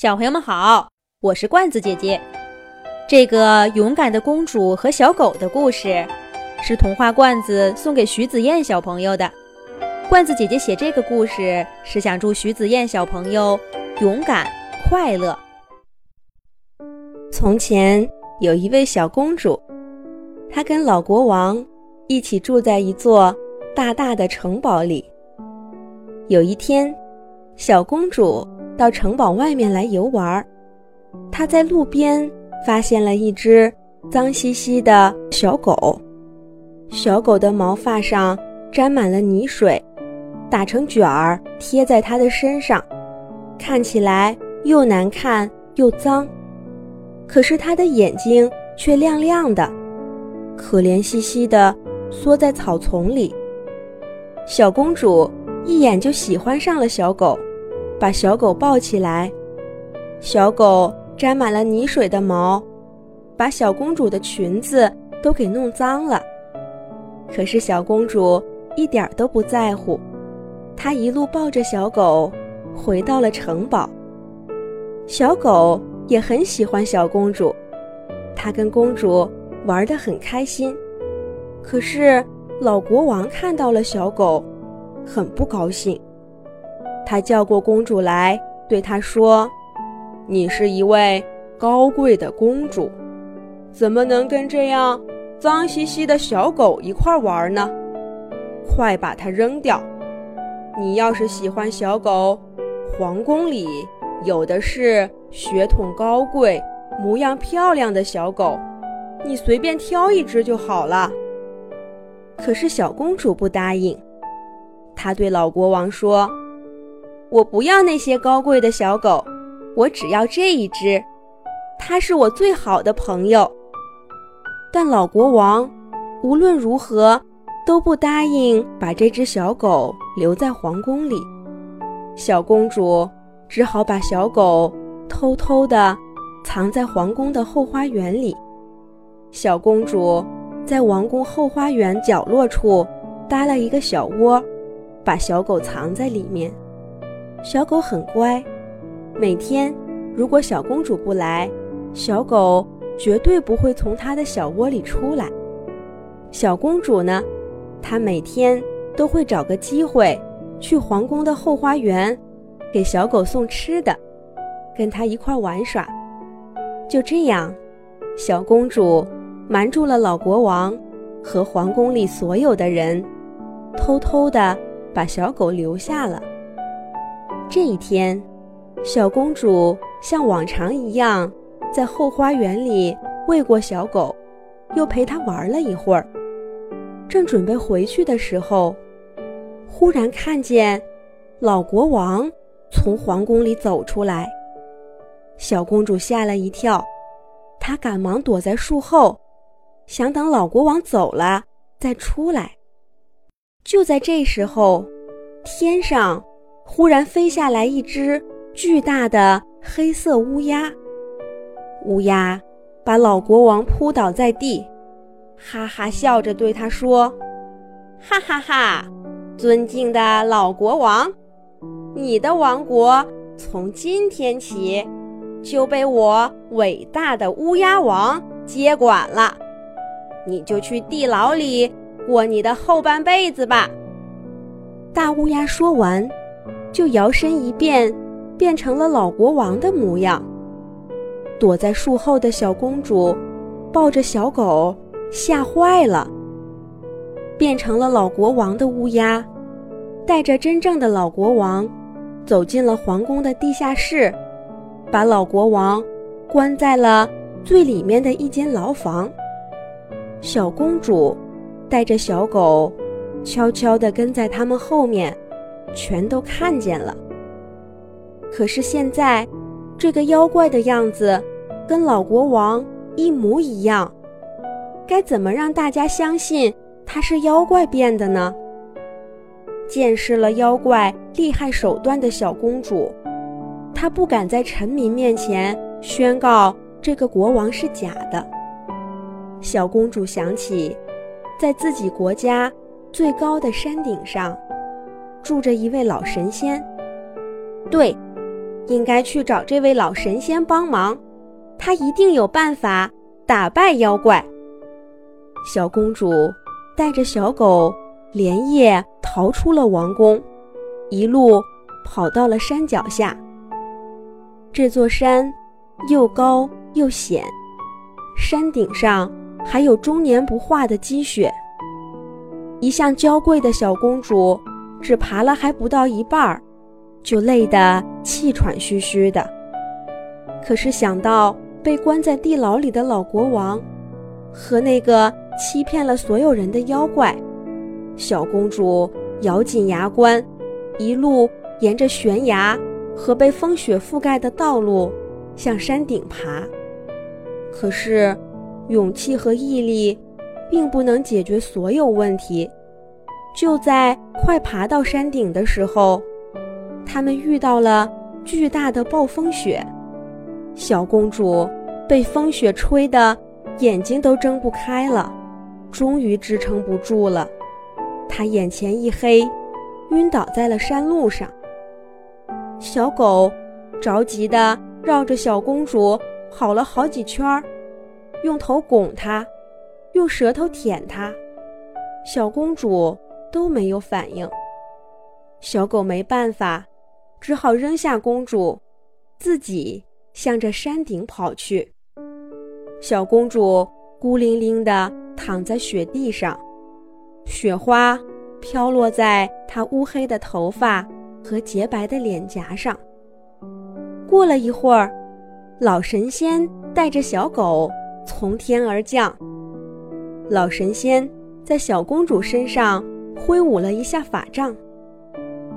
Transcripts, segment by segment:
小朋友们好，我是罐子姐姐。这个勇敢的公主和小狗的故事，是童话罐子送给徐子燕小朋友的。罐子姐姐写这个故事是想祝徐子燕小朋友勇敢快乐。从前有一位小公主，她跟老国王一起住在一座大大的城堡里。有一天，小公主。到城堡外面来游玩，他在路边发现了一只脏兮兮的小狗，小狗的毛发上沾满了泥水，打成卷儿贴在它的身上，看起来又难看又脏。可是它的眼睛却亮亮的，可怜兮兮的缩在草丛里。小公主一眼就喜欢上了小狗。把小狗抱起来，小狗沾满了泥水的毛，把小公主的裙子都给弄脏了。可是小公主一点都不在乎，她一路抱着小狗回到了城堡。小狗也很喜欢小公主，它跟公主玩得很开心。可是老国王看到了小狗，很不高兴。他叫过公主来，对她说：“你是一位高贵的公主，怎么能跟这样脏兮兮的小狗一块玩呢？快把它扔掉！你要是喜欢小狗，皇宫里有的是血统高贵、模样漂亮的小狗，你随便挑一只就好了。”可是小公主不答应，她对老国王说。我不要那些高贵的小狗，我只要这一只，它是我最好的朋友。但老国王无论如何都不答应把这只小狗留在皇宫里，小公主只好把小狗偷偷地藏在皇宫的后花园里。小公主在王宫后花园角落处搭了一个小窝，把小狗藏在里面。小狗很乖，每天如果小公主不来，小狗绝对不会从它的小窝里出来。小公主呢，她每天都会找个机会去皇宫的后花园，给小狗送吃的，跟它一块玩耍。就这样，小公主瞒住了老国王和皇宫里所有的人，偷偷的把小狗留下了。这一天，小公主像往常一样，在后花园里喂过小狗，又陪它玩了一会儿。正准备回去的时候，忽然看见老国王从皇宫里走出来。小公主吓了一跳，她赶忙躲在树后，想等老国王走了再出来。就在这时候，天上。忽然飞下来一只巨大的黑色乌鸦，乌鸦把老国王扑倒在地，哈哈笑着对他说：“哈哈哈，尊敬的老国王，你的王国从今天起就被我伟大的乌鸦王接管了，你就去地牢里过你的后半辈子吧。”大乌鸦说完。就摇身一变，变成了老国王的模样。躲在树后的小公主，抱着小狗，吓坏了。变成了老国王的乌鸦，带着真正的老国王，走进了皇宫的地下室，把老国王关在了最里面的一间牢房。小公主带着小狗，悄悄地跟在他们后面。全都看见了。可是现在，这个妖怪的样子跟老国王一模一样，该怎么让大家相信他是妖怪变的呢？见识了妖怪厉害手段的小公主，她不敢在臣民面前宣告这个国王是假的。小公主想起，在自己国家最高的山顶上。住着一位老神仙，对，应该去找这位老神仙帮忙，他一定有办法打败妖怪。小公主带着小狗连夜逃出了王宫，一路跑到了山脚下。这座山又高又险，山顶上还有终年不化的积雪。一向娇贵的小公主只爬了还不到一半儿，就累得气喘吁吁的。可是想到被关在地牢里的老国王和那个欺骗了所有人的妖怪，小公主咬紧牙关，一路沿着悬崖和被风雪覆盖的道路向山顶爬。可是，勇气和毅力。并不能解决所有问题。就在快爬到山顶的时候，他们遇到了巨大的暴风雪，小公主被风雪吹得眼睛都睁不开了，终于支撑不住了，她眼前一黑，晕倒在了山路上。小狗着急地绕着小公主跑了好几圈，用头拱她。用舌头舔它，小公主都没有反应。小狗没办法，只好扔下公主，自己向着山顶跑去。小公主孤零零地躺在雪地上，雪花飘落在她乌黑的头发和洁白的脸颊上。过了一会儿，老神仙带着小狗从天而降。老神仙在小公主身上挥舞了一下法杖，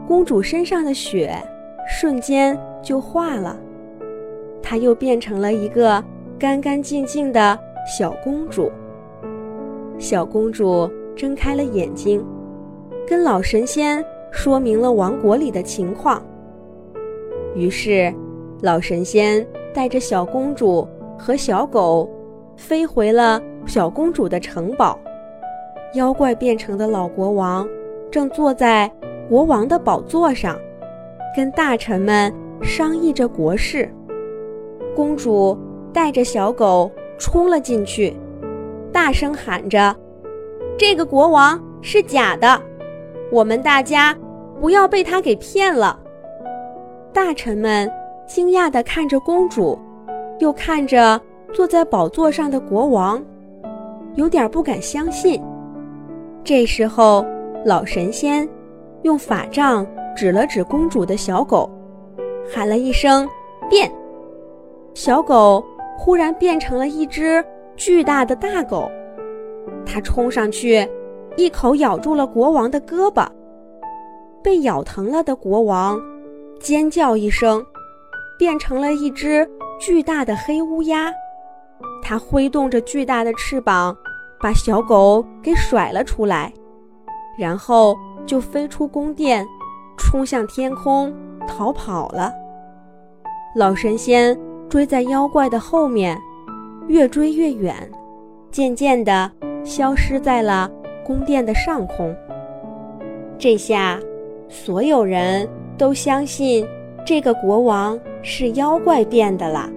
公主身上的雪瞬间就化了，她又变成了一个干干净净的小公主。小公主睁开了眼睛，跟老神仙说明了王国里的情况。于是，老神仙带着小公主和小狗飞回了。小公主的城堡，妖怪变成的老国王正坐在国王的宝座上，跟大臣们商议着国事。公主带着小狗冲了进去，大声喊着：“这个国王是假的，我们大家不要被他给骗了。”大臣们惊讶地看着公主，又看着坐在宝座上的国王。有点不敢相信。这时候，老神仙用法杖指了指公主的小狗，喊了一声“变”，小狗忽然变成了一只巨大的大狗。它冲上去，一口咬住了国王的胳膊。被咬疼了的国王尖叫一声，变成了一只巨大的黑乌鸦。它挥动着巨大的翅膀，把小狗给甩了出来，然后就飞出宫殿，冲向天空逃跑了。老神仙追在妖怪的后面，越追越远，渐渐地消失在了宫殿的上空。这下，所有人都相信这个国王是妖怪变的了。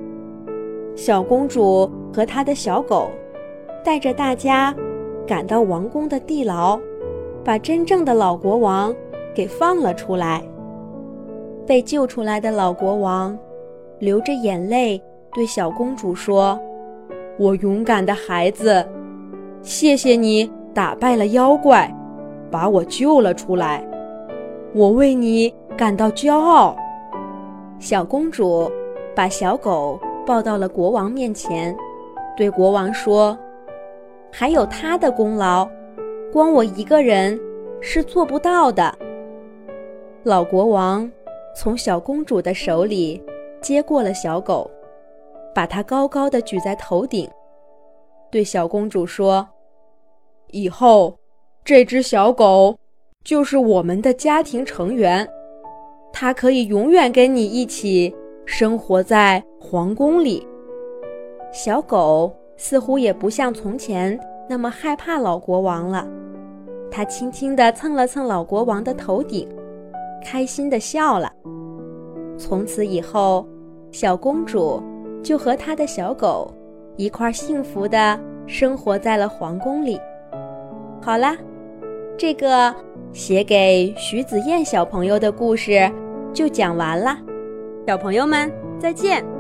小公主。和她的小狗，带着大家赶到王宫的地牢，把真正的老国王给放了出来。被救出来的老国王流着眼泪对小公主说：“我勇敢的孩子，谢谢你打败了妖怪，把我救了出来，我为你感到骄傲。”小公主把小狗抱到了国王面前。对国王说：“还有他的功劳，光我一个人是做不到的。”老国王从小公主的手里接过了小狗，把它高高的举在头顶，对小公主说：“以后，这只小狗就是我们的家庭成员，它可以永远跟你一起生活在皇宫里。”小狗似乎也不像从前那么害怕老国王了，他轻轻地蹭了蹭老国王的头顶，开心地笑了。从此以后，小公主就和她的小狗一块幸福的生活在了皇宫里。好啦，这个写给徐子燕小朋友的故事就讲完了，小朋友们再见。